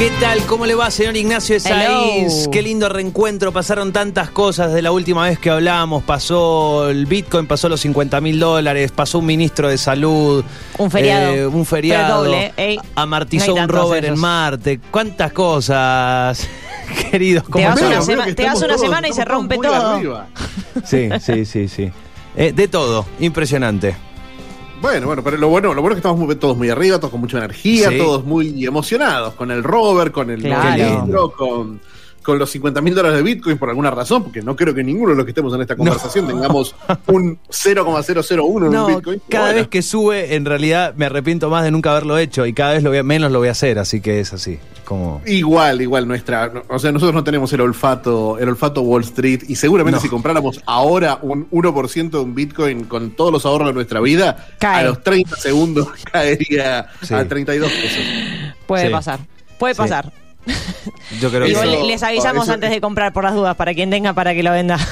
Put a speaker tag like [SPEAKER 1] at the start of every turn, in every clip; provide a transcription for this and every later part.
[SPEAKER 1] ¿Qué tal? ¿Cómo le va, señor Ignacio Esaís?
[SPEAKER 2] Hello.
[SPEAKER 1] Qué lindo reencuentro. Pasaron tantas cosas de la última vez que hablamos. Pasó el Bitcoin, pasó los 50 mil dólares, pasó un ministro de salud.
[SPEAKER 2] Un feriado.
[SPEAKER 1] eh, un feriado.
[SPEAKER 2] Doble.
[SPEAKER 1] Amartizó
[SPEAKER 2] No
[SPEAKER 1] un rover en. Marte. ¿Cuántas cosas, queridos?
[SPEAKER 2] Te
[SPEAKER 1] ¿Cómo
[SPEAKER 2] vas, una, sema-
[SPEAKER 3] que
[SPEAKER 2] te vas una
[SPEAKER 3] todos-
[SPEAKER 2] semana y se rompe todo.
[SPEAKER 3] arriba.
[SPEAKER 1] Sí, sí, sí, sí. Eh, de todo. Impresionante.
[SPEAKER 3] Bueno, bueno, pero lo bueno, lo bueno es que estamos muy- todos muy arriba, todos con mucha energía,
[SPEAKER 1] Sí.
[SPEAKER 3] todos muy emocionados con el rover, con el
[SPEAKER 2] Claro.
[SPEAKER 3] con, con los 50 mil dólares de Bitcoin por alguna razón, porque no creo que ninguno de los que estemos en esta conversación tengamos un 0,001 en
[SPEAKER 1] No,
[SPEAKER 3] un Bitcoin.
[SPEAKER 1] cada
[SPEAKER 3] Bueno,
[SPEAKER 1] vez que sube, en realidad me arrepiento más de nunca haberlo hecho y cada vez lo voy a- menos lo voy a hacer, así que es así. Como.
[SPEAKER 3] Igual, igual, nuestra. no- O sea, nosotros no tenemos el olfato, el olfato Wall Street, y seguramente
[SPEAKER 1] No.
[SPEAKER 3] si compráramos ahora un 1% de un Bitcoin con todos los ahorros de nuestra vida,
[SPEAKER 2] Cae.
[SPEAKER 3] a los 30 segundos caería
[SPEAKER 1] Sí.
[SPEAKER 3] a 32 pesos.
[SPEAKER 2] Puede
[SPEAKER 1] Sí.
[SPEAKER 2] pasar. Puede
[SPEAKER 1] Sí. Yo creo
[SPEAKER 2] Y
[SPEAKER 1] que
[SPEAKER 3] Eso-
[SPEAKER 2] bueno, les avisamos
[SPEAKER 3] eso-
[SPEAKER 2] antes de comprar por las dudas para quien tenga para que lo venda.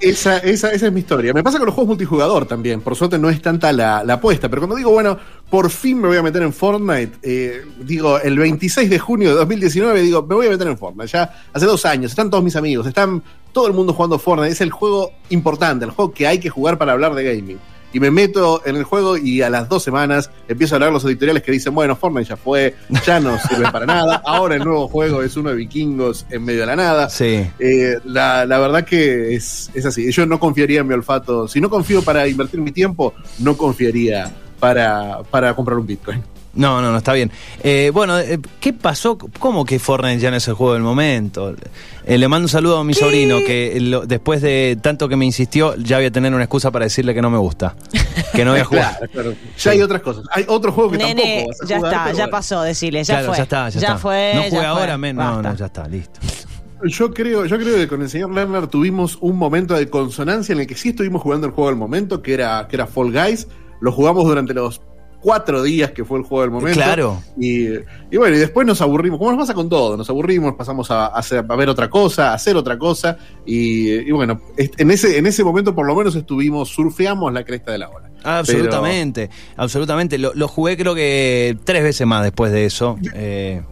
[SPEAKER 3] Esa, esa, esa es mi historia. Me pasa con los juegos multijugador también. Por suerte no es tanta la, la apuesta. Pero cuando digo, bueno, por fin me voy a meter en Fortnite, eh, digo, el 26 de junio de 2019, digo, me voy a meter en Fortnite. Ya hace dos años, están todos mis amigos, están todo el mundo jugando Fortnite. Es el juego importante, el juego que hay que jugar para hablar de gaming. Y me meto en el juego y a las dos semanas empiezo a leer los editoriales que dicen, bueno, Fortnite ya fue, ya no sirve para nada. Ahora el nuevo juego es uno de vikingos en medio de la nada.
[SPEAKER 1] Sí.
[SPEAKER 3] Eh, la, la verdad que es, es así. Yo no confiaría en mi olfato. Si no confío para invertir mi tiempo, no confiaría para, para comprar un Bitcoin.
[SPEAKER 1] No, no, no, está bien. Eh, bueno, eh, ¿qué pasó? ¿Cómo que Fortnite ya no es el juego del momento? Eh, le mando un saludo a mi sobrino que lo- después de tanto que me insistió, ya voy a tener una excusa para decirle que no me gusta. Que no voy a jugar.
[SPEAKER 3] Claro, claro. Ya hay otras cosas. Hay otro juego que
[SPEAKER 2] Nene,
[SPEAKER 3] tampoco vas a
[SPEAKER 2] ya
[SPEAKER 3] jugar,
[SPEAKER 2] está, ya
[SPEAKER 3] bueno.
[SPEAKER 2] pasó, decirle, ya
[SPEAKER 1] Claro,
[SPEAKER 2] fue.
[SPEAKER 1] ya está, ya, está.
[SPEAKER 2] fue.
[SPEAKER 1] no
[SPEAKER 2] ya
[SPEAKER 1] jugué
[SPEAKER 2] fue.
[SPEAKER 1] ahora, men- no, no, ya está, listo.
[SPEAKER 3] Yo creo, yo creo que con el señor Lerner tuvimos un momento de consonancia en el que sí estuvimos jugando el juego del momento, que era, que era Fall Guys. Lo jugamos durante los cuatro días que fue el juego del momento.
[SPEAKER 1] Claro.
[SPEAKER 3] Y, y bueno, y después nos aburrimos, como nos pasa con todo, nos aburrimos, pasamos a, a hacer- a ver otra cosa, a hacer otra cosa, y, y bueno, en ese, en ese momento por lo menos estuvimos, surfeamos la cresta de la ola.
[SPEAKER 1] Absolutamente, absolutamente. Lo, lo jugué creo que tres veces más después de eso, eh,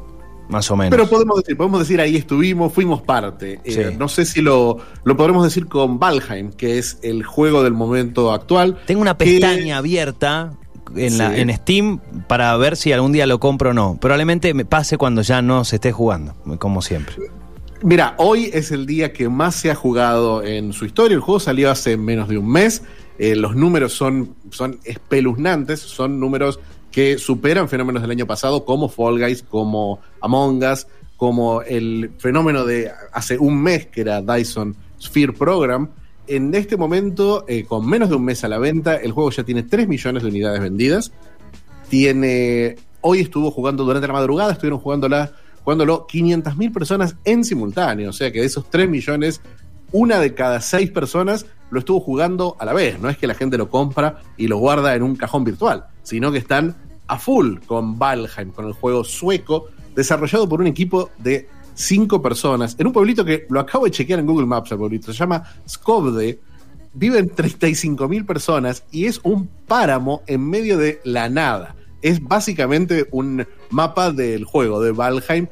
[SPEAKER 1] más o menos.
[SPEAKER 3] Pero podemos decir, podemos decir ahí estuvimos, fuimos parte. Eh. No sé si lo, lo podremos decir con Valheim, que es el juego del momento actual.
[SPEAKER 1] Tengo una
[SPEAKER 3] que-
[SPEAKER 1] pestaña abierta en, la,
[SPEAKER 3] Sí.
[SPEAKER 1] en Steam para ver si algún día lo compro o no. Probablemente me pase cuando ya no se esté jugando, como siempre.
[SPEAKER 3] Mira, hoy es el día que más se ha jugado en su historia. El juego salió hace menos de un mes. Eh, los números son, son espeluznantes, son números que superan fenómenos del año pasado, como Fall Guys, como Among Us, como el fenómeno de hace un mes que era Dyson Sphere Program. En este momento, eh, con menos de un mes a la venta, el juego ya tiene 3 millones de unidades vendidas. Tiene. Hoy estuvo jugando durante la madrugada, estuvieron jugándola, jugándolo 500.000 personas en simultáneo. O sea que de esos 3 millones, una de cada 6 personas lo estuvo jugando a la vez. No es que la gente lo compra y lo guarda en un cajón virtual, sino que están a full con Valheim, con el juego sueco, desarrollado por un equipo de 5 personas, en un pueblito que lo acabo de chequear en Google Maps, el pueblito, se llama Skövde, viven 35 mil personas y es un páramo en medio de la nada. Es básicamente un mapa del juego de Valheim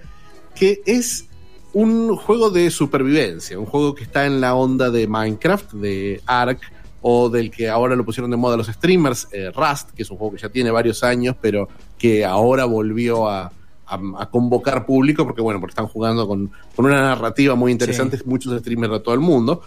[SPEAKER 3] que es un juego de supervivencia, un juego que está en la onda de Minecraft, de Ark o del que ahora lo pusieron de moda los streamers, eh, Rust, que es un juego que ya tiene varios años, pero que ahora volvió a, a- a convocar público porque bueno, porque están jugando con, con una narrativa muy interesante, muchos streamers de todo el mundo.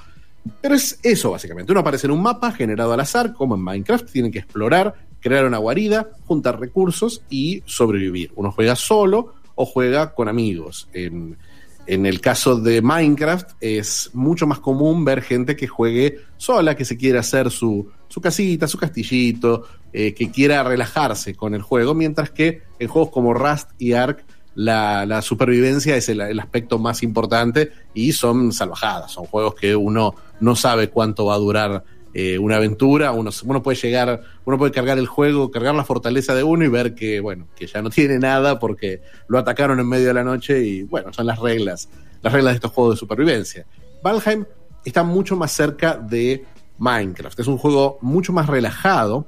[SPEAKER 3] Pero es eso, básicamente. Uno aparece en un mapa generado al azar, como en Minecraft. Tienen que explorar, crear una guarida, juntar recursos y sobrevivir. Uno juega solo o juega con amigos. En, en el caso de Minecraft es mucho más común ver gente que juegue sola, que se quiere hacer su, su casita, su castillito, eh, que quiera relajarse con el juego, mientras que en juegos como Rust y Ark la, supervivencia es el aspecto más importante y son salvajadas, son juegos que uno no sabe cuánto va a durar eh, una aventura, uno, uno puede llegar, uno puede cargar el juego, cargar la fortaleza de uno y ver que, bueno, que ya no tiene nada porque lo atacaron en medio de la noche y, bueno, son las reglas, las reglas de estos juegos de supervivencia. Valheim está mucho más cerca de Minecraft, es un juego mucho más relajado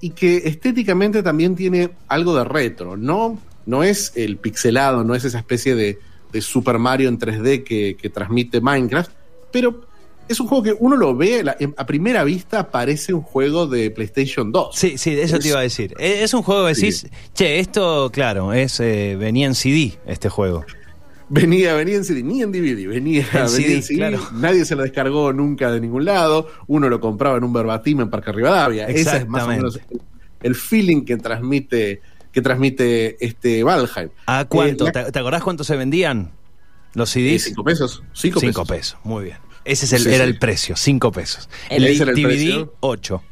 [SPEAKER 3] y que estéticamente también tiene algo de retro, no, no es el pixelado, no es esa especie de, de Super Mario en 3D que, que transmite Minecraft, pero es un juego que uno lo ve a primera vista parece un juego de PlayStation 2.
[SPEAKER 1] Sí, sí, eso
[SPEAKER 3] Es-
[SPEAKER 1] te iba a decir. Es es un juego que
[SPEAKER 3] Sí.
[SPEAKER 1] decís, che, esto, claro, es eh, venía en CD este juego.
[SPEAKER 3] Venía, venía en CD, ni en DVD, venía,
[SPEAKER 1] En
[SPEAKER 3] venía
[SPEAKER 1] CD,
[SPEAKER 3] en CD.
[SPEAKER 1] claro.
[SPEAKER 3] Nadie se lo descargó nunca de ningún lado. Uno lo compraba en un verbatim en Parque Rivadavia. Ese es más o menos el, el feeling que transmite, que transmite este Valheim.
[SPEAKER 1] ¿A cuánto?
[SPEAKER 3] Eh, la-
[SPEAKER 1] ¿Te, acordás cuánto se vendían los
[SPEAKER 3] eh,
[SPEAKER 1] CDs?
[SPEAKER 3] cinco pesos. Cinco,
[SPEAKER 1] Cinco
[SPEAKER 3] pesos.
[SPEAKER 1] pesos, muy bien. Ese es el,
[SPEAKER 3] Sí,
[SPEAKER 1] era
[SPEAKER 3] sí.
[SPEAKER 1] el precio, cinco pesos. El, DVD,
[SPEAKER 3] precio.
[SPEAKER 1] 8.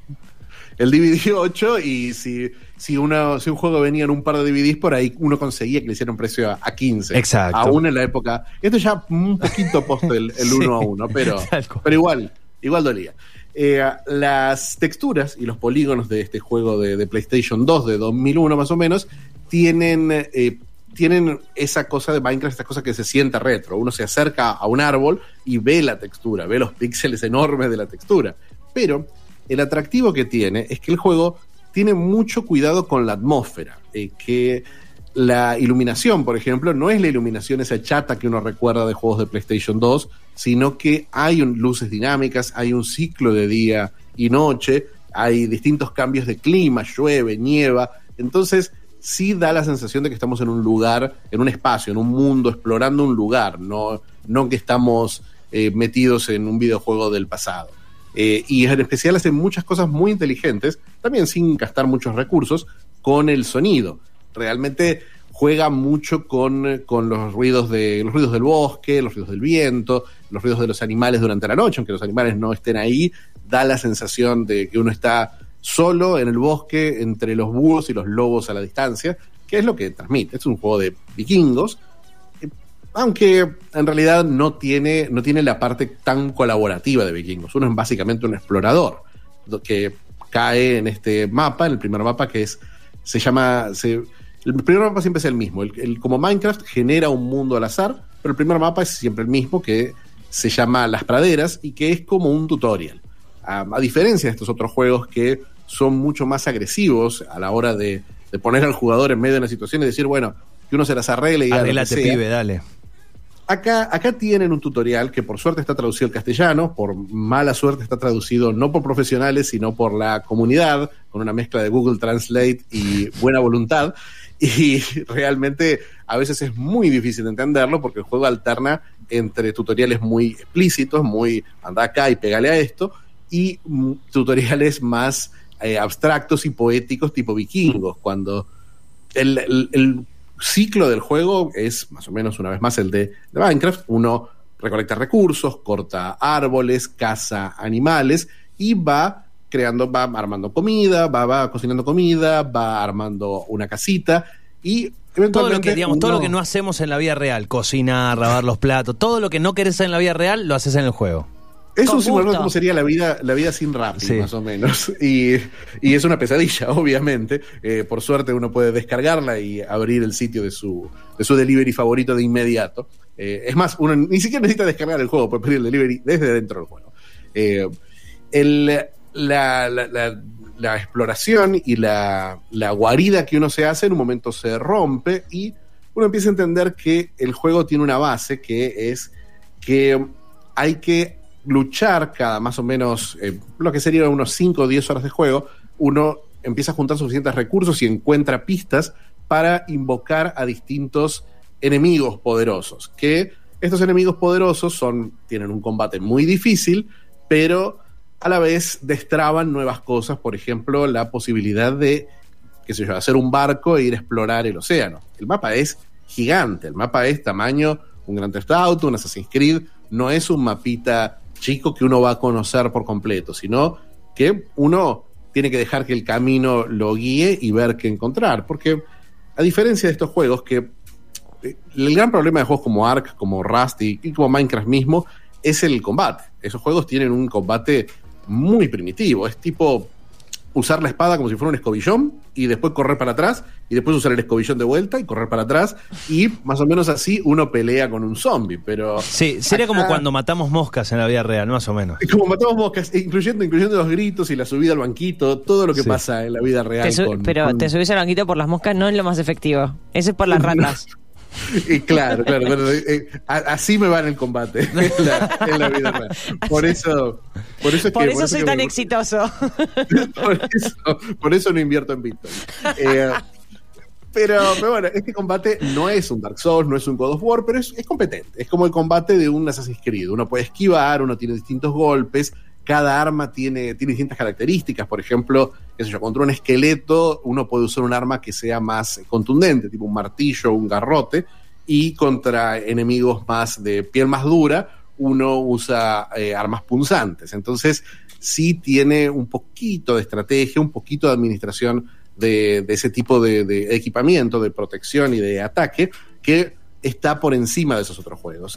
[SPEAKER 3] El DVD 8 y si, si, si un juego venía en un par de DVDs por ahí, uno conseguía que le hicieran precio a, a 15.
[SPEAKER 1] Exacto.
[SPEAKER 3] Aún en la época. Esto ya un poquito post el, el
[SPEAKER 1] Sí.
[SPEAKER 3] 1 a 1, pero, pero igual, igual dolía. Eh, las texturas y los polígonos de este juego de, de PlayStation 2 de 2001 más o menos tienen, eh, tienen esa cosa de Minecraft, esta cosa que se sienta retro. Uno se acerca a un árbol y ve la textura, ve los píxeles enormes de la textura. Pero el atractivo que tiene es que el juego tiene mucho cuidado con la atmósfera, eh, que la iluminación, por ejemplo, no es la iluminación esa chata que uno recuerda de juegos de PlayStation 2, sino que hay luces dinámicas, hay un ciclo de día y noche, hay distintos cambios de clima, llueve, nieva, entonces sí da la sensación de que estamos en un lugar, en un espacio, en un mundo, explorando un lugar, no, no que estamos eh, metidos en un videojuego del pasado. Eh, y en especial hace muchas cosas muy inteligentes, también sin gastar muchos recursos, con el sonido. Realmente juega mucho con, con los ruidos de los ruidos del bosque, los ruidos del viento, los ruidos de los animales durante la noche, aunque los animales no estén ahí, da la sensación de que uno está solo en el bosque entre los búhos y los lobos a la distancia, que es lo que transmite. Es un juego de vikingos, eh, aunque en realidad no tiene, no tiene la parte tan colaborativa de vikingos. Uno es básicamente un explorador do- que cae en este mapa, en el primer mapa que es, se llama, el primer mapa siempre es el mismo. El, como Minecraft genera un mundo al azar, pero el primer mapa es siempre el mismo que se llama Las Praderas y que es como un tutorial. A diferencia de estos otros juegos que son mucho más agresivos a la hora de, de poner al jugador en medio de una situación y decir, bueno, que uno se las arregle y
[SPEAKER 1] Arreglate, pibe, dale.
[SPEAKER 3] Acá, acá tienen un tutorial que por suerte está traducido al castellano, por mala suerte está traducido no por profesionales, sino por la comunidad, con una mezcla de Google Translate y buena voluntad. Y realmente a veces es muy difícil de entenderlo porque el juego alterna entre tutoriales muy explícitos, muy anda acá y pégale a esto, y mm, tutoriales más eh, abstractos y poéticos tipo vikingos, cuando el, el- el ciclo del juego es más o menos una vez más el de, de Minecraft. Uno recolecta recursos, corta árboles, caza animales y va creando, va armando comida, va, va cocinando comida, va armando una casita y
[SPEAKER 1] Todo lo que, digamos, todo lo que no hacemos en la vida real, cocinar, lavar los platos, todo lo que no querés hacer en la vida real, lo haces en el juego.
[SPEAKER 3] Es un simulador
[SPEAKER 2] gusto.
[SPEAKER 3] como sería la vida, la vida sin rap,
[SPEAKER 1] Sí.
[SPEAKER 3] más o menos. Y, y es una pesadilla, obviamente. Eh, por suerte uno puede descargarla y abrir el sitio de su, de su delivery favorito de inmediato. Eh, es más, uno ni siquiera necesita descargar el juego, puede pedir el delivery desde dentro del juego. Eh, el, la, la- la- la exploración y la, la guarida que uno se hace en un momento se rompe y uno empieza a entender que el juego tiene una base que es que hay que luchar cada más o menos eh, lo que sería unos 5 o 10 horas de juego, uno empieza a juntar suficientes recursos y encuentra pistas para invocar a distintos enemigos poderosos, que estos enemigos poderosos son, tienen un combate muy difícil, pero a la vez destraban nuevas cosas, por ejemplo, la posibilidad de, qué sé yo, hacer un barco e ir a explorar el océano. El mapa es gigante, el mapa es tamaño un Grand Theft Auto, un Assassin's Creed, no es un mapita chico que uno va a conocer por completo, sino que uno tiene que dejar que el camino lo guíe y ver qué encontrar, porque a diferencia de estos juegos que eh, el gran problema de juegos como Ark, como Rust y, y como Minecraft mismo es el combate. Esos juegos tienen un combate muy primitivo. Es tipo usar la espada como si fuera un escobillón y después correr para atrás y después usar el escobillón de vuelta y correr para atrás y más o menos así uno pelea con un zombie, pero
[SPEAKER 1] Sí, sería como cuando matamos moscas en la vida real, más o menos.
[SPEAKER 3] como matamos moscas, incluyendo, incluyendo los gritos y la subida al banquito, todo lo que
[SPEAKER 1] Sí.
[SPEAKER 3] pasa en la vida real.
[SPEAKER 2] Te su-
[SPEAKER 3] con-
[SPEAKER 2] pero
[SPEAKER 3] con-
[SPEAKER 2] te subís al banquito por las moscas no es lo más efectivo. Eso es por las ratas.
[SPEAKER 3] Y claro, claro, claro, eh, eh, así me va en el combate en la, en la vida real. Por eso, por eso es
[SPEAKER 2] Por
[SPEAKER 3] que,
[SPEAKER 2] eso soy tan
[SPEAKER 3] me-
[SPEAKER 2] exitoso.
[SPEAKER 3] por, eso, por eso no invierto en Bitcoin. Eh, pero, pero bueno, este combate no es un Dark Souls, no es un God of War, pero es, es competente. Es como el combate de un Assassin's Creed. Uno puede esquivar, uno tiene distintos golpes, cada arma tiene, tiene distintas características. Por ejemplo, qué yo, contra un esqueleto uno puede usar un arma que sea más contundente, tipo un martillo, un garrote, y contra enemigos más de piel más dura, uno usa eh, armas punzantes. Entonces, sí tiene un poquito de estrategia, un poquito de administración de, ese tipo de, equipamiento, de protección y de ataque, que está por encima de esos otros juegos.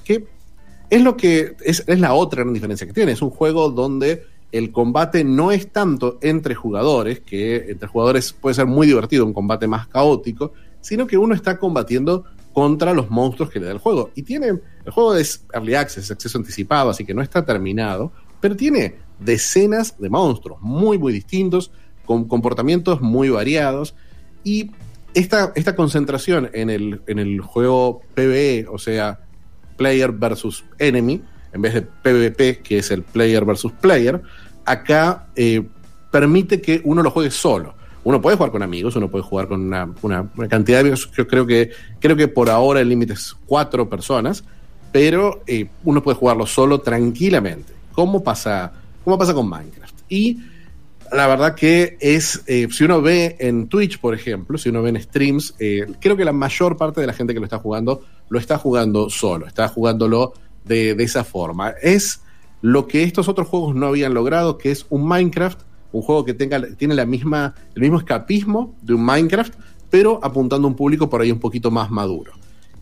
[SPEAKER 3] Es lo que es, es la otra gran diferencia que tiene. Es un juego donde el combate no es tanto entre jugadores, que entre jugadores puede ser muy divertido, un combate más caótico, sino que uno está combatiendo contra los monstruos que le da el juego. Y tiene, el juego es early access, es acceso anticipado, así que no está terminado, pero tiene decenas de monstruos muy, muy distintos, con comportamientos muy variados. Y esta, esta concentración en el, en el juego PvE, o sea, player versus enemy, en vez de PvP, que es el player versus player, acá eh, permite que uno lo juegue solo. Uno puede jugar con amigos, uno puede jugar con una, cantidad de amigos. Yo creo que, creo que por ahora el límite es cuatro personas, pero eh, uno puede jugarlo solo tranquilamente, como pasa, como pasa con Minecraft. Y la verdad que es, eh, si uno ve en Twitch, por ejemplo, si uno ve en streams, creo que la mayor parte de la gente que lo está jugando lo está jugando solo, está jugándolo de, de esa forma. Es lo que estos otros juegos no habían logrado, que es un Minecraft, un juego que tenga, tiene la misma, el mismo escapismo de un Minecraft, pero apuntando a un público por ahí un poquito más maduro.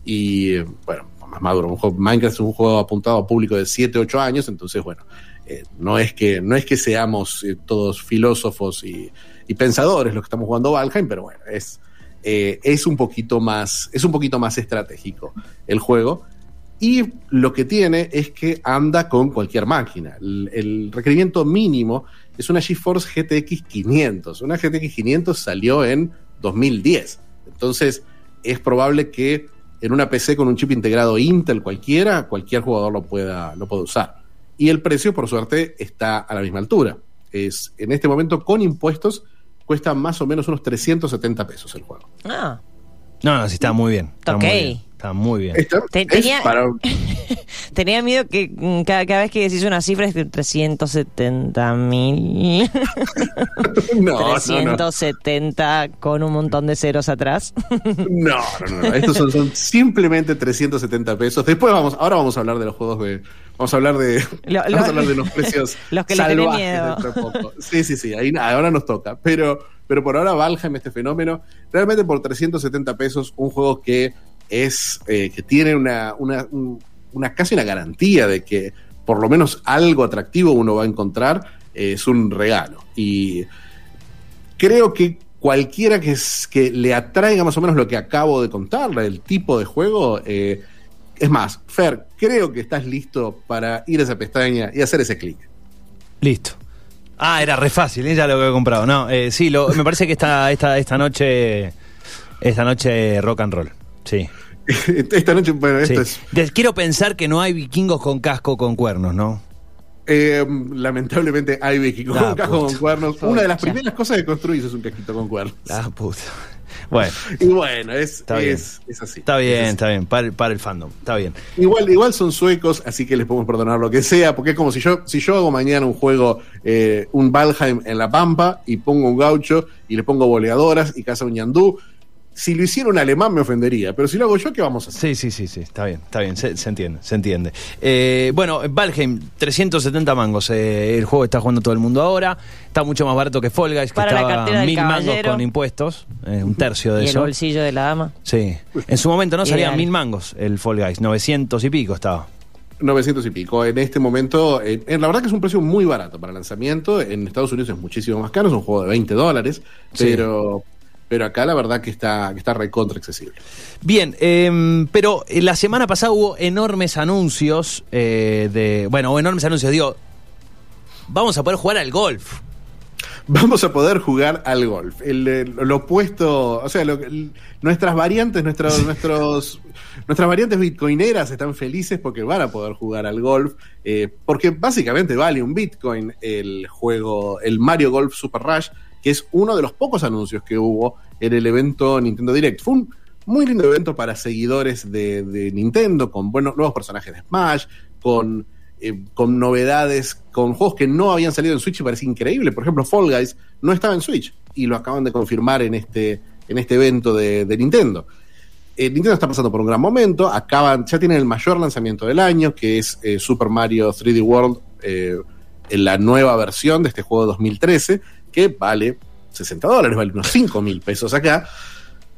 [SPEAKER 3] Y bueno, más maduro. Minecraft es un juego apuntado a público de 7, 8 años, entonces bueno, eh, no, es que, no es que seamos eh, todos filósofos y, y pensadores los que estamos jugando Valheim, pero bueno, es, eh, es un poquito más, es un poquito más estratégico el juego. Y lo que tiene es que anda con cualquier máquina. El, el requerimiento mínimo es una GeForce GTX 500. Una GTX 500 salió en 2010. Entonces, es probable que en una PC con un chip integrado Intel cualquiera, cualquier jugador lo pueda, lo pueda usar. Y el precio, por suerte, está a la misma altura. Es, en este momento, con impuestos, cuesta más o menos unos 370 pesos el juego.
[SPEAKER 2] Ah,
[SPEAKER 1] No, no, sí, está muy bien. Está
[SPEAKER 2] Ok.
[SPEAKER 1] muy bien. Está muy bien.
[SPEAKER 2] Tenía-
[SPEAKER 3] para-
[SPEAKER 2] tenía miedo que mm, cada, cada vez que decís una cifra es de 370 mil.
[SPEAKER 3] no, no, no.
[SPEAKER 2] 370 con un montón de ceros atrás.
[SPEAKER 3] No, no, no, no. Estos son, son simplemente 370 pesos. Después vamos, ahora vamos a hablar de los juegos de. Vamos a hablar de.
[SPEAKER 2] Lo-
[SPEAKER 3] vamos
[SPEAKER 2] lo-
[SPEAKER 3] a hablar de los precios.
[SPEAKER 2] los que
[SPEAKER 3] salvajes
[SPEAKER 2] miedo.
[SPEAKER 3] dentro de poco. Sí, sí, sí. Ahí ahora nos toca. Pero, pero por ahora Valheim, este fenómeno, realmente por 370 pesos, un juego que es. eh, que tiene una, una, un- una casi una garantía de que por lo menos algo atractivo uno va a encontrar, eh, es un regalo. Y creo que cualquiera que, es- que le atraiga más o menos lo que acabo de contarle, el tipo de juego, eh, es más, Fer, creo que estás listo para ir a esa pestaña y hacer ese clic.
[SPEAKER 1] Listo. Ah, era re fácil, ¿eh? ya lo había comprado. No, eh, sí, lo, me parece que esta, esta, esta noche. Esta noche rock and roll. Sí.
[SPEAKER 3] Esta noche, bueno, esto
[SPEAKER 1] sí.
[SPEAKER 3] es
[SPEAKER 1] quiero pensar que no hay vikingos con casco con cuernos, ¿no?
[SPEAKER 3] eh, lamentablemente hay Vicky con casco con cuernos. Una de las primeras cosas que construís es un casquito con cuernos.
[SPEAKER 1] Ah, puta. Bueno,
[SPEAKER 3] Y bueno, es, es, es así.
[SPEAKER 1] está
[SPEAKER 3] Es
[SPEAKER 1] bien,
[SPEAKER 3] así.
[SPEAKER 1] está bien. Para, el- para el fandom. Está bien.
[SPEAKER 3] Igual, igual son suecos, así que les podemos perdonar lo que sea, porque es como si yo, si yo hago mañana un juego, eh, un Valheim en la Pampa, y pongo un gaucho, y le pongo boleadoras y caza un ñandú, si lo hiciera un alemán me ofendería, pero si lo hago yo, ¿qué vamos a hacer?
[SPEAKER 1] Sí, sí, sí, sí, está bien, está bien, se, se entiende, se entiende. Eh, bueno, Valheim, 370 mangos, eh, el juego está jugando todo el mundo ahora, está mucho más barato que Fall Guys, que
[SPEAKER 2] Para la cartera
[SPEAKER 1] estaba
[SPEAKER 2] del
[SPEAKER 1] mil mangos
[SPEAKER 2] caballero.
[SPEAKER 1] con impuestos, eh, un tercio de
[SPEAKER 2] Y el
[SPEAKER 1] eso.
[SPEAKER 2] bolsillo de la dama.
[SPEAKER 1] Sí, en su momento no salían
[SPEAKER 2] Ideal.
[SPEAKER 1] mil mangos el Fall Guys, 900 y pico estaba.
[SPEAKER 3] 900 y pico. En este momento, eh, en la verdad que es un precio muy barato para lanzamiento. En Estados Unidos es muchísimo más caro, es un juego de 20 dólares,
[SPEAKER 1] Sí.
[SPEAKER 3] pero, pero acá la verdad que está, que está recontra accesible.
[SPEAKER 1] Bien, eh, pero eh, la semana pasada hubo enormes anuncios eh, de. Bueno, enormes anuncios, digo. Vamos a poder jugar al golf.
[SPEAKER 3] Vamos a poder jugar al golf. El, el- lo opuesto, o sea, lo- el- nuestras variantes, nuestros, nuestros, nuestras variantes bitcoineras están felices porque van a poder jugar al golf, eh, porque básicamente vale un bitcoin el juego, el Mario Golf Super Rush, que es uno de los pocos anuncios que hubo en el evento Nintendo Direct. Fue un muy lindo evento para seguidores de, Nintendo, con buenos nuevos personajes de Smash, con eh, con novedades, con juegos que no habían salido en Switch y parece increíble. Por ejemplo, Fall Guys no estaba en Switch y lo acaban de confirmar en este, en este evento de, Nintendo. Eh, Nintendo está pasando por un gran momento, acaban, ya tienen el mayor lanzamiento del año, que es eh, Super Mario 3D World, en la nueva versión de este juego de 2013, que vale 60 dólares, vale unos 5 mil pesos acá.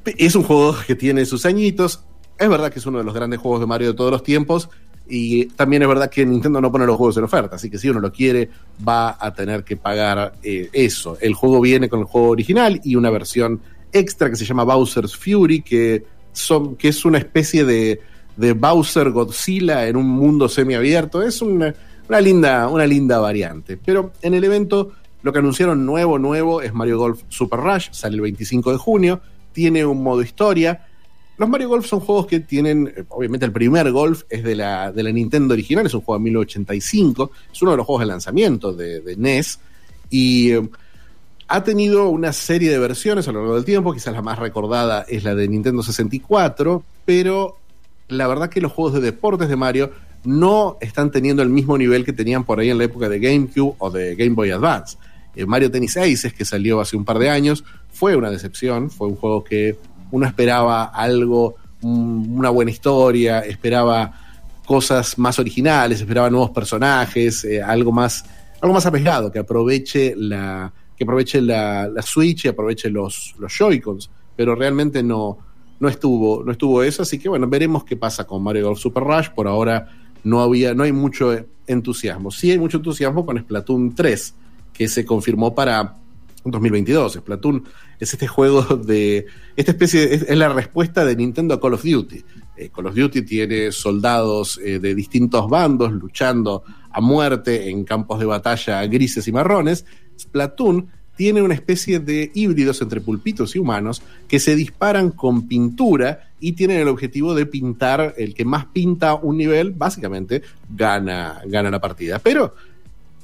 [SPEAKER 3] Es un juego que tiene sus añitos. Es verdad que es uno de los grandes juegos de Mario de todos los tiempos. Y también es verdad que Nintendo no pone los juegos en oferta. Así que si uno lo quiere, va a tener que pagar eh, eso. El juego viene con el juego original y una versión extra que se llama Bowser's Fury, que, son, que es una especie de, de Bowser Godzilla en un mundo semiabierto. Es una, una, linda, una linda variante. Pero en el evento lo que anunciaron nuevo, nuevo es Mario Golf Super Rush. Sale el 25 de junio. Tiene un modo historia. Los Mario Golf son juegos que tienen, eh, obviamente el primer Golf es de la, de la Nintendo original, es un juego de 1985, es uno de los juegos de lanzamiento de, de NES y eh, ha tenido una serie de versiones a lo largo del tiempo, quizás la más recordada es la de Nintendo 64, pero la verdad que los juegos de deportes de Mario no están teniendo el mismo nivel que tenían por ahí en la época de GameCube o de Game Boy Advance. Mario Tennis Aces, que salió hace un par de años, fue una decepción, fue un juego que uno esperaba algo, un- una buena historia, esperaba cosas más originales, esperaba nuevos personajes, eh, algo más, algo más arriesgado, que aproveche la, que aproveche la, la Switch y aproveche los, los Joy-Cons, pero realmente no, no estuvo, no estuvo eso, así que bueno, veremos qué pasa con Mario Golf Super Rush. Por ahora no había, no hay mucho entusiasmo. Sí hay mucho entusiasmo con Splatoon 3, que se confirmó para 2022. Splatoon es este juego de. Esta especie. Es, es la respuesta de Nintendo a Call of Duty. Eh, Call of Duty tiene soldados eh, de distintos bandos luchando a muerte en campos de batalla grises y marrones. Splatoon tiene una especie de híbridos entre pulpitos y humanos que se disparan con pintura y tienen el objetivo de pintar, el que más pinta un nivel, básicamente gana, gana la partida. Pero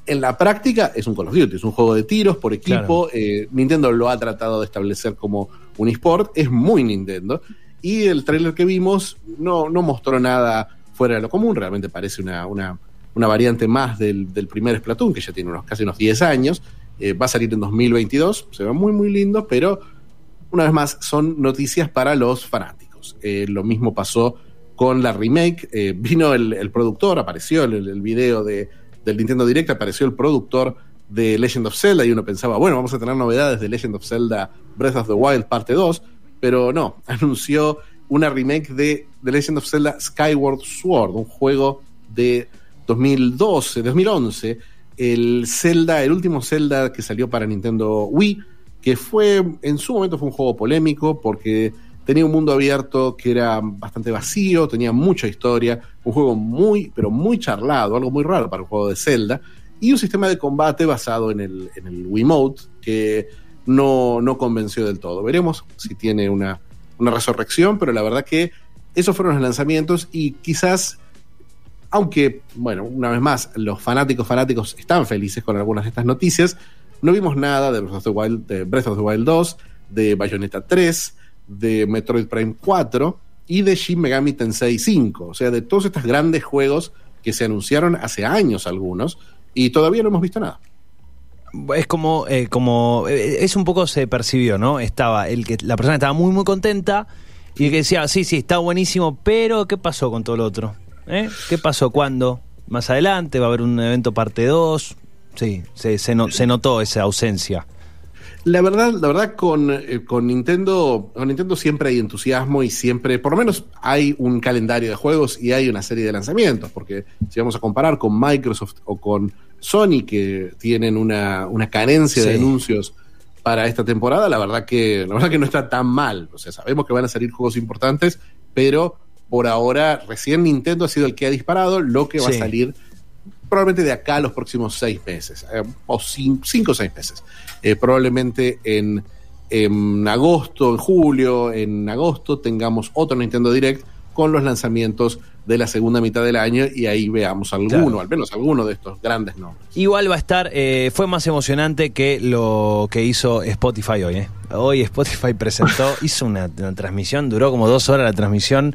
[SPEAKER 3] en la práctica es un Call of Duty, es un juego de tiros por equipo.
[SPEAKER 1] Claro.
[SPEAKER 3] eh, Nintendo lo ha tratado de establecer como un eSport, es muy Nintendo. Y el trailer que vimos no, no mostró nada fuera de lo común, realmente parece una, una, una variante más del, del primer Splatoon, que ya tiene unos, casi unos 10 años. Eh, va a salir en 2022, se ve muy, muy lindo, pero una vez más son noticias para los fanáticos. Eh, lo mismo pasó con la remake. Vino el, el productor, apareció el, el video de, del Nintendo Direct, apareció el productor de Legend of Zelda y uno pensaba, bueno, vamos a tener novedades de Legend of Zelda Breath of the Wild parte 2, pero no, anunció una remake de The Legend of Zelda Skyward Sword, un juego de 2012, 2011, el Zelda, el último Zelda que salió para Nintendo Wii, que fue, en su momento fue un juego polémico porque tenía un mundo abierto que era bastante vacío, tenía mucha historia, un juego muy, pero muy charlado, algo muy raro para un juego de Zelda, y un sistema de combate basado en el, en el Wiimote que no, no convenció del todo. Veremos si tiene una, una resurrección, pero la verdad que esos fueron los lanzamientos y quizás, aunque, bueno, una vez más, los fanáticos fanáticos están felices con algunas de estas noticias, no vimos nada de Breath of the Wild, de Breath of the Wild 2, de Bayonetta 3, de Metroid Prime 4 y de Shin Megami Tensei 5. O sea, de todos estos grandes juegos que se anunciaron hace años algunos y todavía no hemos visto nada.
[SPEAKER 1] Es como, eh, como, eh, es un poco se percibió, ¿no? Estaba, el que la persona estaba muy, muy contenta y el que decía, sí, sí, está buenísimo, pero ¿qué pasó con todo lo otro? ¿Eh? ¿Qué pasó? ¿Cuándo? Más adelante va a haber un evento parte 2. Sí, se, se, no- se notó esa ausencia.
[SPEAKER 3] La verdad, la verdad con, eh, con Nintendo, con Nintendo siempre hay entusiasmo y siempre, por lo menos hay un calendario de juegos y hay una serie de lanzamientos, porque si vamos a comparar con Microsoft o con Sony, que tienen una, una carencia de anuncios para esta temporada, la verdad que, la verdad que no está tan mal. O sea, sabemos que van a salir juegos importantes, pero por ahora recién Nintendo ha sido el que ha disparado lo que va
[SPEAKER 1] Sí.
[SPEAKER 3] a salir probablemente de acá a los próximos seis meses, eh, o cin- cinco o seis meses. Eh, probablemente en, en agosto, en julio, en agosto tengamos otro Nintendo Direct con los lanzamientos de la segunda mitad del año y ahí veamos alguno,
[SPEAKER 1] Claro.
[SPEAKER 3] al menos alguno de estos grandes nombres.
[SPEAKER 1] Igual va a estar, eh, fue más emocionante que lo que hizo Spotify hoy. ¿eh? Hoy Spotify presentó, hizo una, una transmisión, duró como dos horas la transmisión.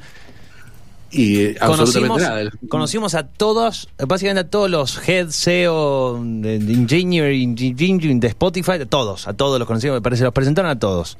[SPEAKER 3] Y
[SPEAKER 1] Conocimos,
[SPEAKER 3] nada.
[SPEAKER 1] conocimos a todos, básicamente a todos los head SEO de, de engineering, engineering de Spotify, a todos, a todos los conocimos, me parece, los presentaron a todos.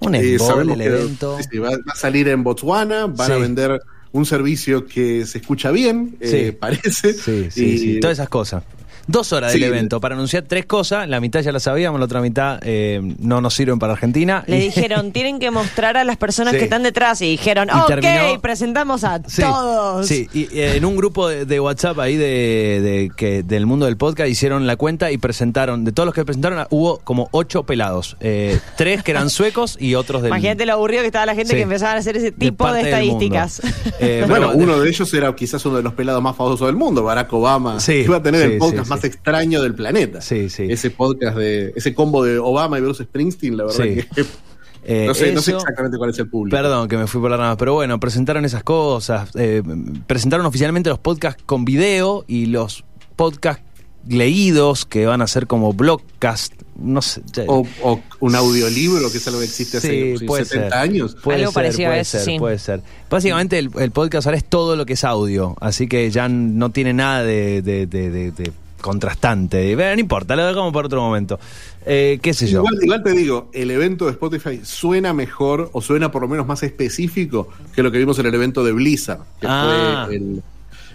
[SPEAKER 1] Un
[SPEAKER 3] Eh,
[SPEAKER 1] el evento.
[SPEAKER 3] sí, sí, va, va a salir en Botswana, van a vender un servicio que se escucha bien, eh,
[SPEAKER 1] Sí.
[SPEAKER 3] parece.
[SPEAKER 1] Sí, sí,
[SPEAKER 3] y-
[SPEAKER 1] sí, todas esas cosas. Dos horas
[SPEAKER 3] Sí.
[SPEAKER 1] del evento para anunciar tres cosas, la mitad ya la sabíamos, la otra mitad eh, no nos sirven para Argentina.
[SPEAKER 2] Le dijeron, tienen que mostrar a las personas
[SPEAKER 1] Sí.
[SPEAKER 2] que están detrás. Y dijeron,
[SPEAKER 1] Y
[SPEAKER 2] ok,
[SPEAKER 1] terminó-
[SPEAKER 2] presentamos a
[SPEAKER 1] Sí,
[SPEAKER 2] todos.
[SPEAKER 1] Sí, y eh, en un grupo de, de WhatsApp ahí de, de que del mundo del podcast hicieron la cuenta y presentaron, de todos los que presentaron, hubo como ocho pelados. Eh, tres que eran suecos y otros del
[SPEAKER 2] Imagínate lo aburrido que estaba la gente
[SPEAKER 1] Sí.
[SPEAKER 2] que empezaban a hacer ese tipo de, estadísticas.
[SPEAKER 1] Eh,
[SPEAKER 3] bueno, uno de ellos era quizás uno de los pelados más famosos del mundo, Barack Obama.
[SPEAKER 1] Sí,
[SPEAKER 3] iba a tener
[SPEAKER 1] sí,
[SPEAKER 3] el podcast
[SPEAKER 1] sí,
[SPEAKER 3] más
[SPEAKER 1] sí.
[SPEAKER 3] extraño del planeta.
[SPEAKER 1] Sí, sí.
[SPEAKER 3] Ese podcast de, ese combo de Obama y Bruce Springsteen, la verdad
[SPEAKER 1] Sí.
[SPEAKER 3] que
[SPEAKER 1] Eh,
[SPEAKER 3] no, sé, no sé
[SPEAKER 1] eso-
[SPEAKER 3] exactamente cuál es el público.
[SPEAKER 1] Perdón que me fui por la rama, pero bueno, presentaron esas cosas, eh, presentaron oficialmente los podcasts con video y los podcasts leídos que van a ser como blogcast, no sé. ya-
[SPEAKER 3] O, o un audiolibro, que es algo que existe hace
[SPEAKER 1] Sí,
[SPEAKER 3] no sé,
[SPEAKER 1] puede
[SPEAKER 3] 70
[SPEAKER 1] ser.
[SPEAKER 3] años.
[SPEAKER 1] Puede
[SPEAKER 2] Algo
[SPEAKER 1] ser,
[SPEAKER 2] parecido a
[SPEAKER 1] puede
[SPEAKER 2] eso,
[SPEAKER 1] ser,
[SPEAKER 2] sí.
[SPEAKER 1] puede ser. Básicamente el, el podcast ahora es todo lo que es audio, así que ya no tiene nada de, de- de- de- de contrastante. Eh, No importa, lo dejamos para otro momento. Eh, ¿Qué sé yo?
[SPEAKER 3] Igual, igual te digo, el evento de Spotify suena mejor o suena por lo menos más específico que lo que vimos en el evento de Blizzard, que,
[SPEAKER 1] Ah.
[SPEAKER 3] fue, el-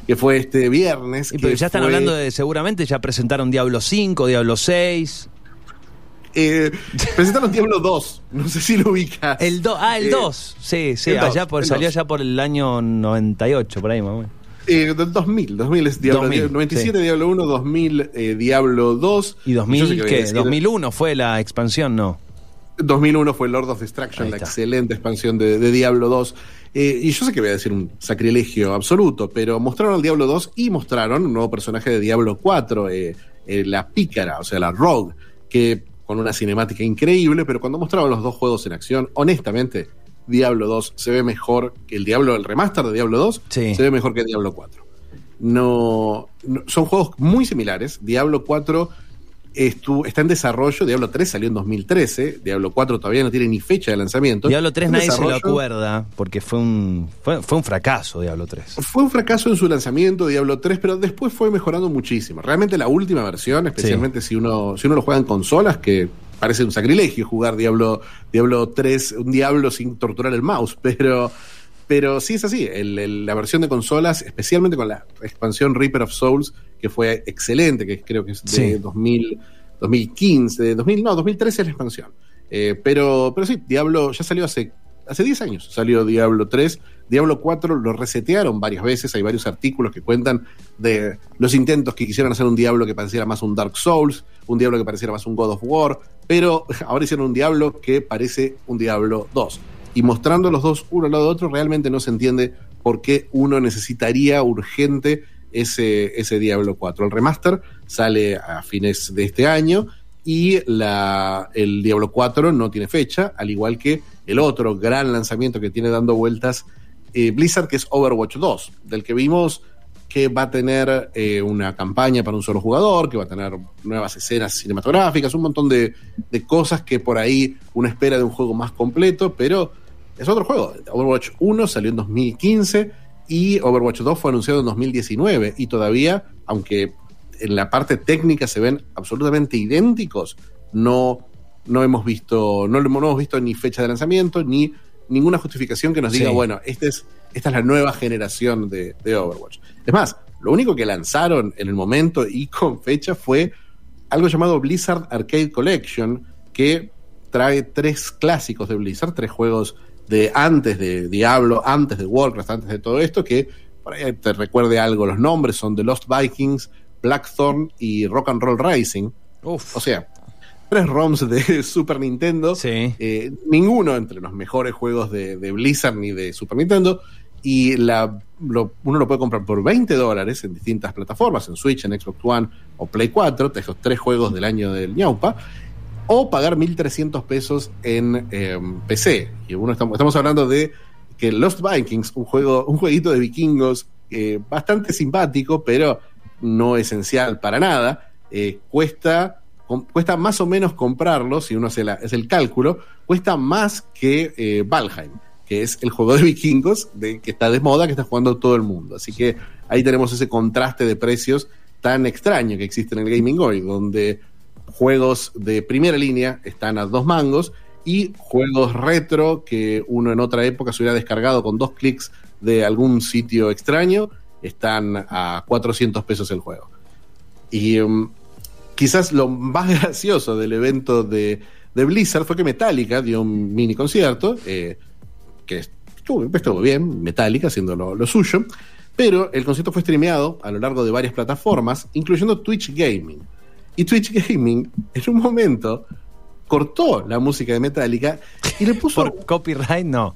[SPEAKER 3] que fue este viernes.
[SPEAKER 1] Y pero ya están
[SPEAKER 3] fue-
[SPEAKER 1] hablando de, seguramente ya presentaron Diablo 5, Diablo 6.
[SPEAKER 3] Eh, presentaron Diablo 2, no sé si lo ubicas.
[SPEAKER 1] El do, ah, el
[SPEAKER 3] Eh,
[SPEAKER 1] 2. Sí, sí, allá por,
[SPEAKER 3] el
[SPEAKER 1] salió allá por el año 98, por ahí, menos.
[SPEAKER 3] Eh, del 2000, 2000 es Diablo
[SPEAKER 1] 2000,
[SPEAKER 3] 97
[SPEAKER 1] sí.
[SPEAKER 3] Diablo 1, 2000 eh, Diablo 2.
[SPEAKER 1] ¿Y
[SPEAKER 3] Yo sé
[SPEAKER 1] 2000
[SPEAKER 3] que voy a
[SPEAKER 1] qué?
[SPEAKER 3] decir-
[SPEAKER 1] 2001 fue la expansión, ¿no?
[SPEAKER 3] 2001 fue Lord of Destruction, la excelente expansión de, de Diablo 2. Eh, y yo sé que voy a decir un sacrilegio absoluto, pero mostraron al Diablo 2 y mostraron un nuevo personaje de Diablo 4, eh, eh, la pícara, o sea, la Rogue, que con una cinemática increíble, pero cuando mostraron los dos juegos en acción, honestamente, Diablo 2 se ve mejor que el Diablo, el remaster de Diablo 2,
[SPEAKER 1] Sí.
[SPEAKER 3] se ve mejor que Diablo 4. No, no- son juegos muy similares. Diablo 4 estu- está en desarrollo. Diablo 3 salió en 2013. Diablo 4 todavía no tiene ni fecha de lanzamiento.
[SPEAKER 1] Diablo 3
[SPEAKER 3] En
[SPEAKER 1] nadie se lo acuerda porque fue un, fue, fue un fracaso Diablo 3.
[SPEAKER 3] Fue un fracaso en su lanzamiento Diablo 3, pero después fue mejorando muchísimo. Realmente la última versión, especialmente si uno si uno lo juega en consolas, que parece un sacrilegio jugar Diablo Diablo 3, un Diablo sin torturar el mouse, pero pero sí es así. El- el- la versión de consolas, especialmente con la expansión Reaper of Souls, que fue excelente, que creo que es de
[SPEAKER 1] Sí.
[SPEAKER 3] 2000, 2015, de 2000, no, 2013 es la expansión. Eh, pero, pero sí, Diablo ya salió hace, hace 10 años, salió Diablo 3. Diablo 4 lo resetearon varias veces, hay varios artículos que cuentan de los intentos que quisieron hacer un Diablo que pareciera más un Dark Souls, un Diablo que pareciera más un God of War, pero ahora hicieron un Diablo que parece un Diablo 2. Y mostrando los dos uno al lado de otro, realmente no se entiende por qué uno necesitaría urgente ese, ese Diablo 4. El remaster sale a fines de este año y la, el Diablo 4 no tiene fecha, al igual que el otro gran lanzamiento que tiene dando vueltas eh, Blizzard, que es Overwatch 2, del que vimos que va a tener eh, una campaña para un solo jugador, que va a tener nuevas escenas cinematográficas, un montón de, de cosas que por ahí uno espera de un juego más completo, pero es otro juego. Overwatch 1 salió en 2015 y Overwatch 2 fue anunciado en 2019 y todavía, aunque en la parte técnica se ven absolutamente idénticos, no, no hemos visto, no, no hemos visto ni fecha de lanzamiento, ni ninguna justificación que nos diga,
[SPEAKER 1] Sí.
[SPEAKER 3] bueno, este es, esta es la nueva generación de, de Overwatch. Es más, lo único que lanzaron en el momento y con fecha fue algo llamado Blizzard Arcade Collection, que trae tres clásicos de Blizzard, tres juegos de antes de Diablo, antes de Warcraft, antes de todo esto, que por ahí te recuerde algo los nombres, son The Lost Vikings, Blackthorn y Rock and Roll Rising.
[SPEAKER 1] Uf.
[SPEAKER 3] O sea, tres ROMs de Super Nintendo.
[SPEAKER 1] Sí.
[SPEAKER 3] Eh, ninguno entre los mejores juegos de, de Blizzard ni de Super Nintendo. Y la, lo- uno lo puede comprar por 20 dólares en distintas plataformas, en Switch, en Xbox One o Play 4, de esos tres juegos del año del ñaupa. O pagar 1.300 pesos en eh, PC. Y uno estamos, estamos hablando de que Lost Vikings, un juego, un jueguito de vikingos eh, bastante simpático, pero no esencial para nada, eh, cuesta, cuesta más o menos comprarlo, si uno hace, hace el cálculo, cuesta más que eh, Valheim, que es el juego de vikingos de, que está de moda, que está jugando todo el mundo. Así que ahí tenemos ese contraste de precios tan extraño que existe en el gaming hoy, donde juegos de primera línea están a dos mangos y juegos retro que uno en otra época se hubiera descargado con dos clics de algún sitio extraño están a 400 pesos el juego. Y um, quizás lo más gracioso del evento de, de Blizzard fue que Metallica dio un mini concierto, eh, que estuvo, estuvo bien, Metallica haciendo lo, lo suyo, pero el concierto fue streameado a lo largo de varias plataformas, incluyendo Twitch Gaming. Y Twitch Gaming, en un momento, cortó la música de Metallica y le puso
[SPEAKER 1] Por copyright, no.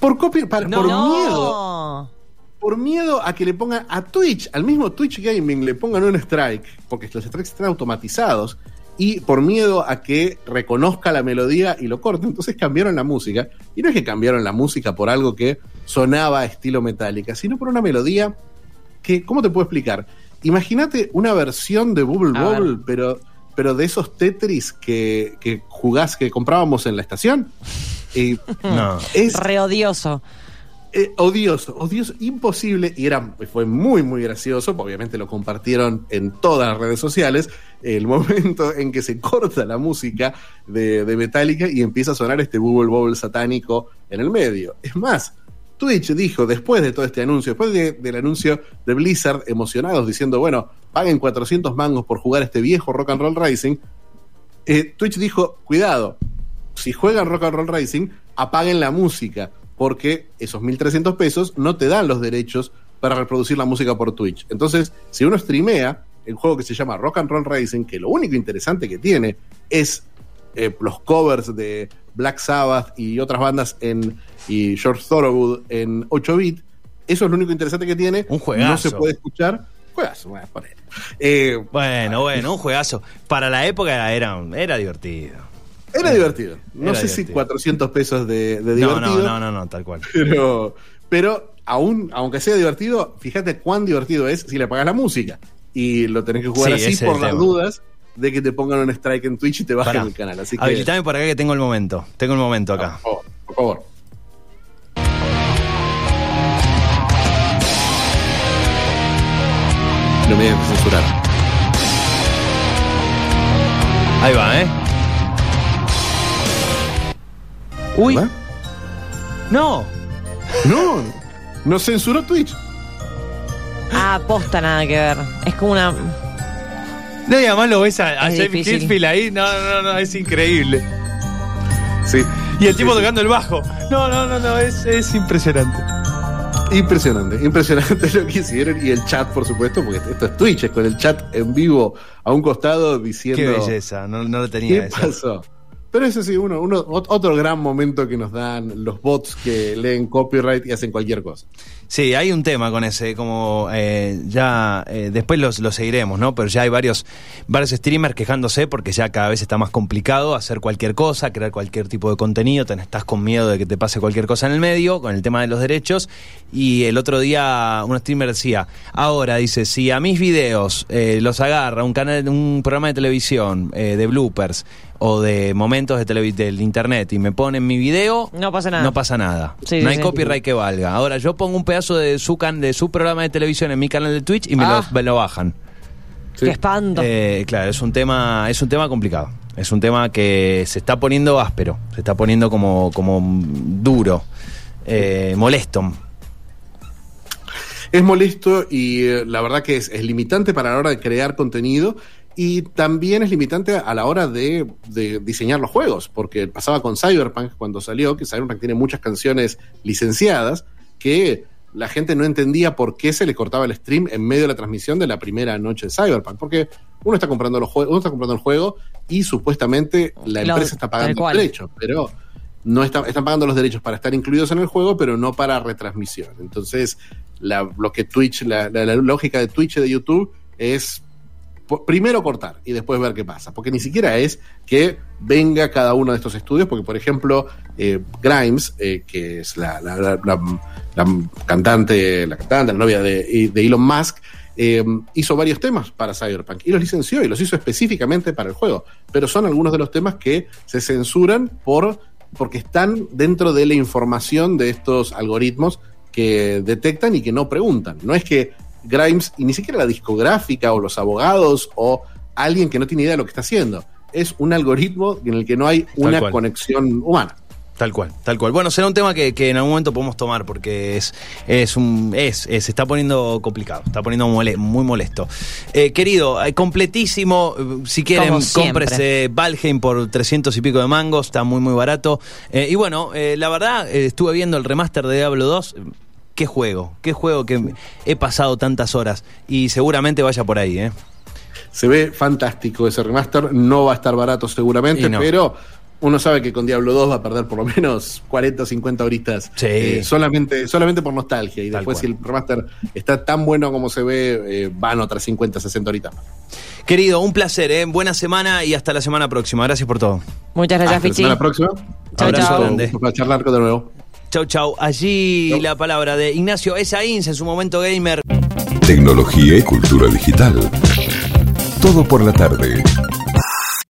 [SPEAKER 3] por, para-
[SPEAKER 1] No.
[SPEAKER 3] por
[SPEAKER 2] No.
[SPEAKER 3] miedo por miedo a que le pongan a Twitch, al mismo Twitch Gaming, le pongan un strike, porque los strikes están automatizados, y por miedo a que reconozca la melodía y lo corte, entonces cambiaron la música. Y no es que cambiaron la música por algo que sonaba estilo metálica, sino por una melodía que, ¿cómo te puedo explicar? Imagínate una versión de Bubble. Bobble, pero, pero de esos Tetris que, que jugás, que comprábamos en la estación. Y
[SPEAKER 1] No.
[SPEAKER 3] es
[SPEAKER 2] Re odioso.
[SPEAKER 3] Eh, odioso, odioso, imposible, y era, fue muy, muy gracioso, obviamente lo compartieron en todas las redes sociales, el momento en que se corta la música de, de Metallica y empieza a sonar este Bubble Bobble satánico en el medio. Es más, Twitch dijo, después de todo este anuncio, después de- del anuncio de Blizzard, emocionados, diciendo, bueno, paguen 400 mangos por jugar este viejo Rock and Roll Racing, eh, Twitch dijo, cuidado, si juegan Rock and Roll Racing, apaguen la música, porque esos 1.300 pesos no te dan los derechos para reproducir la música por Twitch. Entonces, si uno streamea el juego que se llama Rock and Roll Racing, que lo único interesante que tiene es eh, los covers de Black Sabbath y otras bandas en y George Thorogood en 8 bit, eso es lo único interesante que tiene.
[SPEAKER 1] Un juegazo.
[SPEAKER 3] No se puede escuchar. Juegazo, bueno. Eh,
[SPEAKER 1] Bueno, bueno, un juegazo. Para la época era, era divertido.
[SPEAKER 3] Era divertido. No
[SPEAKER 1] Era
[SPEAKER 3] sé si
[SPEAKER 1] divertido.
[SPEAKER 3] 400 pesos de, de
[SPEAKER 1] No,
[SPEAKER 3] divertido.
[SPEAKER 1] no, no, no, no, tal cual.
[SPEAKER 3] Pero, pero aún, aunque sea divertido, fíjate cuán divertido es si le pagas la música. Y lo tenés que jugar
[SPEAKER 1] Sí,
[SPEAKER 3] así por las
[SPEAKER 1] tema.
[SPEAKER 3] dudas de que te pongan un strike en Twitch y te bajen
[SPEAKER 1] Pará.
[SPEAKER 3] el canal. Así que,
[SPEAKER 1] Habilitame por acá que tengo el momento. Tengo el momento acá.
[SPEAKER 3] por favor, por favor. No me que censurar.
[SPEAKER 1] Ahí va, ¿eh? Uy,
[SPEAKER 3] ¿Va?
[SPEAKER 1] no.
[SPEAKER 3] No, no censuró Twitch.
[SPEAKER 2] Ah, posta nada que ver. Es como una.
[SPEAKER 1] Nadie más lo ves a, a
[SPEAKER 2] Es
[SPEAKER 1] James
[SPEAKER 2] difícil.
[SPEAKER 1] Hetfield ahí. No, no, no, es increíble.
[SPEAKER 3] Sí.
[SPEAKER 1] Y el tipo
[SPEAKER 3] Sí, sí.
[SPEAKER 1] tocando el bajo. No, no, no, no, es, es impresionante.
[SPEAKER 3] Impresionante, impresionante lo que hicieron y el chat, por supuesto, porque esto es Twitch, es con el chat en vivo a un costado diciendo
[SPEAKER 1] Qué belleza, no, no lo tenía
[SPEAKER 3] qué
[SPEAKER 1] esa.
[SPEAKER 3] pasó. Pero eso sí, uno, uno, ot- otro gran momento que nos dan los bots que leen copyright y hacen cualquier cosa.
[SPEAKER 1] Sí, hay un tema con ese, como eh, ya eh, después los, lo seguiremos, ¿no? Pero ya hay varios, varios streamers quejándose porque ya cada vez está más complicado hacer cualquier cosa, crear cualquier tipo de contenido, te, estás con miedo de que te pase cualquier cosa en el medio, con el tema de los derechos. Y el otro día un streamer decía, ahora dice, si a mis videos eh, los agarra un canal, un programa de televisión eh, de bloopers o de momentos de televi- del internet y me ponen mi video,
[SPEAKER 2] No pasa nada.
[SPEAKER 1] No pasa nada.
[SPEAKER 2] Sí,
[SPEAKER 1] no
[SPEAKER 2] sí,
[SPEAKER 1] hay
[SPEAKER 2] sí.
[SPEAKER 1] copyright que valga. Ahora yo pongo un pedazo de su can de su programa de televisión en mi canal de Twitch y me,
[SPEAKER 2] Ah.
[SPEAKER 1] lo, me lo bajan.
[SPEAKER 3] Sí.
[SPEAKER 2] Qué espanto.
[SPEAKER 1] Eh, claro, es un tema, es un tema complicado. Es un tema que se está poniendo áspero, se está poniendo como, como duro, eh, molesto.
[SPEAKER 3] Es molesto y eh, la verdad que es, es limitante para la hora de crear contenido y también es limitante a la hora de, de diseñar los juegos, porque pasaba con Cyberpunk cuando salió, que Cyberpunk tiene muchas canciones licenciadas que la gente no entendía por qué se le cortaba el stream en medio de la transmisión de la primera noche de Cyberpunk, porque uno está comprando los juegos, uno está comprando el juego y supuestamente la empresa está pagando el derecho, pero no está- están pagando los derechos para estar incluidos en el juego, pero no para retransmisión. Entonces, la, lo que Twitch, la, la- la lógica de Twitch y de YouTube es primero cortar y después ver qué pasa, porque ni siquiera es que venga cada uno de estos estudios, porque por ejemplo, eh, Grimes, eh, que es la, la- cantante, la cantante, la novia de, de Elon Musk, eh, hizo varios temas para Cyberpunk y los licenció y los hizo específicamente para el juego, pero son algunos de los temas que se censuran por porque están dentro de la información de estos algoritmos que detectan y que no preguntan. No es que Grimes, y ni siquiera la discográfica o los abogados o alguien que no tiene idea de lo que está haciendo, es un algoritmo en el que no hay una
[SPEAKER 1] cual.
[SPEAKER 3] conexión humana.
[SPEAKER 1] Tal cual, tal cual. Bueno, será un tema que, que en algún momento podemos tomar porque es, es un, es, es- se está poniendo complicado, está poniendo mole- muy molesto. Eh, querido, eh, completísimo. eh, Si quieren, cómprese Valheim por 300 y pico de mangos, está muy, muy barato. Eh, y bueno, eh, la verdad, eh, estuve viendo el remaster de Diablo 2. Qué juego, qué juego que he pasado tantas horas y seguramente vaya por ahí, ¿eh?
[SPEAKER 3] Se ve fantástico ese remaster, no va a estar barato seguramente,
[SPEAKER 1] no.
[SPEAKER 3] pero uno sabe que con Diablo 2 va a perder por lo menos 40 o 50 horitas
[SPEAKER 1] Sí.
[SPEAKER 3] eh, solamente, solamente por nostalgia. Y
[SPEAKER 1] Tal
[SPEAKER 3] después,
[SPEAKER 1] cual.
[SPEAKER 3] si el remaster está tan bueno como se ve, eh, van otras 50, 60 horitas más.
[SPEAKER 1] Querido, un placer, ¿eh? Buena semana y hasta la semana próxima. Gracias por todo.
[SPEAKER 2] Muchas gracias,
[SPEAKER 3] Hasta la
[SPEAKER 2] Fichi.
[SPEAKER 3] semana próxima.
[SPEAKER 2] Chau,
[SPEAKER 1] Abrazo
[SPEAKER 2] chau.
[SPEAKER 1] grande.
[SPEAKER 3] Para charlar de nuevo.
[SPEAKER 1] Chau, chau. Allí la palabra de Ignacio Esaíns en su momento gamer.
[SPEAKER 4] Tecnología y cultura digital. Todo por la tarde.